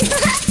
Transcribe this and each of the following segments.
Ha ha!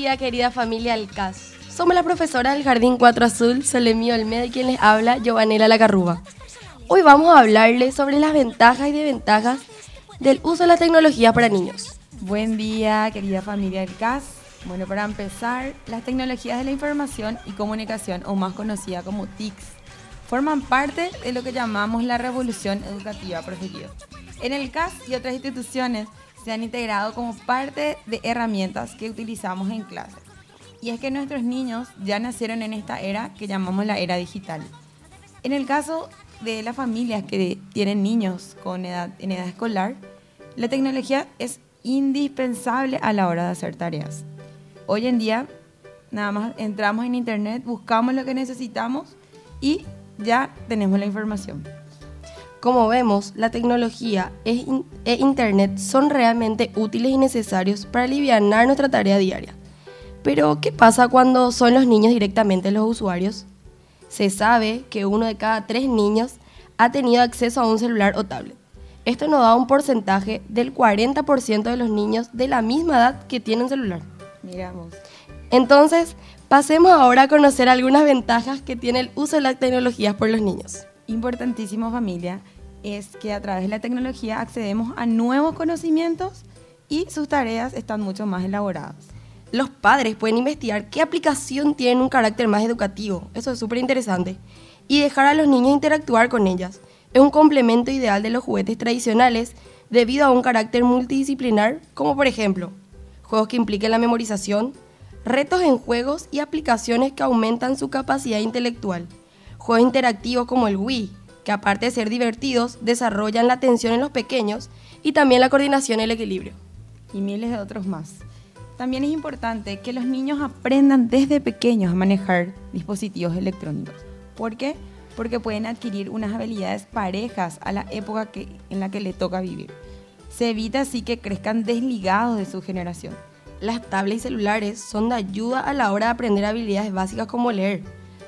Día, querida familia Alcaz. Somos la profesora del Jardín 4 Azul, Solemio Olmedo, y quien les habla, Giovanela Lacarruba. Hoy vamos a hablarles sobre las ventajas y desventajas del uso de la tecnología para niños. Buen día, querida familia del CAS. Bueno, para empezar, las tecnologías de la información y comunicación, o más conocida como TICs, forman parte de lo que llamamos la revolución educativa protegida. En el CAS y otras instituciones se han integrado como parte de herramientas que utilizamos en clase. Y es que nuestros niños ya nacieron en esta era que llamamos la era digital. En el caso de las familias que tienen niños con edad, en edad escolar, la tecnología es indispensable a la hora de hacer tareas. Hoy en día, nada más entramos en internet, buscamos lo que necesitamos y ya tenemos la información. Como vemos, la tecnología e e Internet son realmente útiles y necesarios para aliviar nuestra tarea diaria. Pero, ¿qué pasa cuando son los niños directamente los usuarios? Se sabe que uno de cada tres niños ha tenido acceso a un celular o tablet. Esto nos da un porcentaje del 40% de los niños de la misma edad que tienen celular. Miramos. Entonces, pasemos ahora a conocer algunas ventajas que tiene el uso de las tecnologías por los niños. Importantísimo familia es que a través de la tecnología accedemos a nuevos conocimientos y sus tareas están mucho más elaboradas. Los padres pueden investigar qué aplicación tiene un carácter más educativo, eso es súper interesante, y dejar a los niños interactuar con ellas. Es un complemento ideal de los juguetes tradicionales debido a un carácter multidisciplinar, como por ejemplo, juegos que impliquen la memorización, retos en juegos y aplicaciones que aumentan su capacidad intelectual, juegos interactivos como el Wii, que aparte de ser divertidos, desarrollan la atención en los pequeños y también la coordinación y el equilibrio. y miles de otros más. También es importante que los niños aprendan desde pequeños a manejar dispositivos electrónicos. ¿Por qué? Porque pueden adquirir unas habilidades parejas a la época en la que le toca vivir. Se evita así que crezcan desligados de su generación. Las tablets y celulares son de ayuda a la hora de aprender habilidades básicas como leer,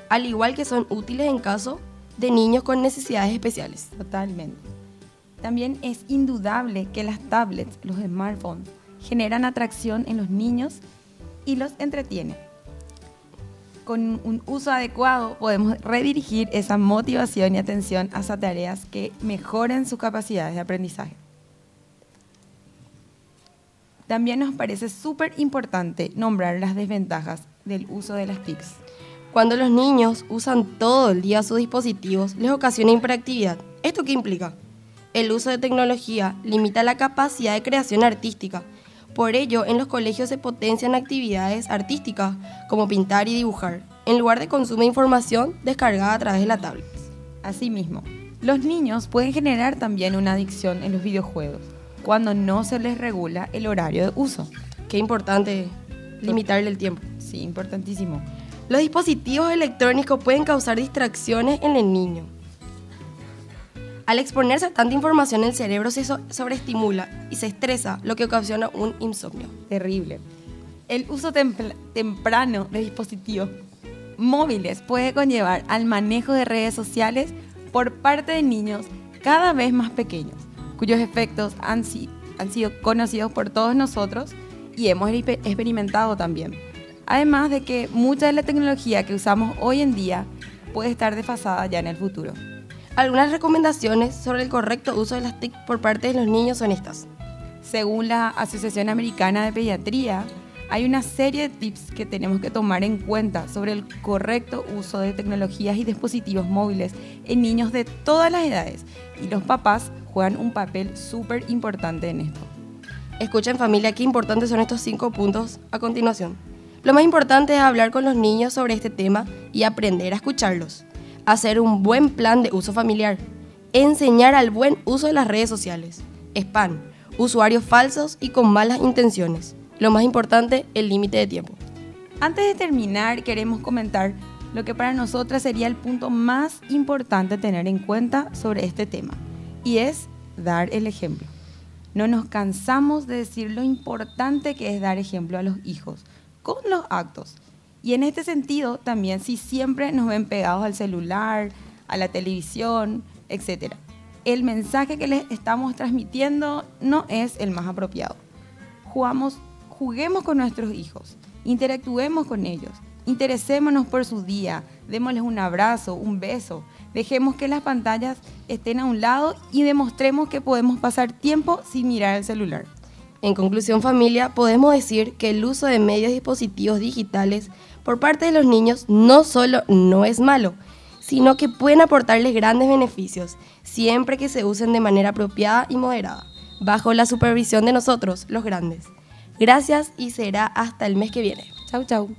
al igual que son útiles en caso de niños con necesidades especiales. Totalmente. También es indudable que las tablets, los smartphones, generan atracción en los niños y los entretienen. Con un uso adecuado podemos redirigir esa motivación y atención hacia tareas que mejoren sus capacidades de aprendizaje. También nos parece súper importante nombrar las desventajas del uso de las TICs. Cuando los niños usan todo el día sus dispositivos, les ocasiona hiperactividad. ¿Esto qué implica? El uso de tecnología limita la capacidad de creación artística. Por ello, en los colegios se potencian actividades artísticas como pintar y dibujar, en lugar de consumo de información descargada a través de la tablet. Asimismo, los niños pueden generar también una adicción en los videojuegos cuando no se les regula el horario de uso. Qué importante limitarle el tiempo. Sí, importantísimo. Los dispositivos electrónicos pueden causar distracciones en el niño. Al exponerse a tanta información, el cerebro se so- sobreestimula y se estresa, lo que ocasiona un insomnio. Terrible. El uso temprano de dispositivos móviles puede conllevar al manejo de redes sociales por parte de niños cada vez más pequeños, cuyos efectos han, si- han sido conocidos por todos nosotros y hemos exper- experimentado también. Además de que mucha de la tecnología que usamos hoy en día puede estar desfasada ya en el futuro. Algunas recomendaciones sobre el correcto uso de las TIC por parte de los niños son estas. Según la Asociación Americana de Pediatría, hay una serie de tips que tenemos que tomar en cuenta sobre el correcto uso de tecnologías y dispositivos móviles en niños de todas las edades y los papás juegan un papel súper importante en esto. Escuchen familia qué importantes son estos cinco puntos a continuación. Lo más importante es hablar con los niños sobre este tema y aprender a escucharlos. Hacer un buen plan de uso familiar. Enseñar al buen uso de las redes sociales. Spam. Usuarios falsos y con malas intenciones. Lo más importante, el límite de tiempo. Antes de terminar, queremos comentar lo que para nosotras sería el punto más importante tener en cuenta sobre este tema, y es dar el ejemplo. No nos cansamos de decir lo importante que es dar ejemplo a los hijos, con los actos. Y en este sentido, también si siempre nos ven pegados al celular, a la televisión, etc. El mensaje que les estamos transmitiendo no es el más apropiado. Jugamos, juguemos con nuestros hijos, interactuemos con ellos, interesémonos por su día, démosles un abrazo, un beso, dejemos que las pantallas estén a un lado y demostremos que podemos pasar tiempo sin mirar el celular. En conclusión familia, podemos decir que el uso de medios y dispositivos digitales por parte de los niños no solo no es malo, sino que pueden aportarles grandes beneficios, siempre que se usen de manera apropiada y moderada, bajo la supervisión de nosotros, los grandes. Gracias y será hasta el mes que viene. Chau, chau.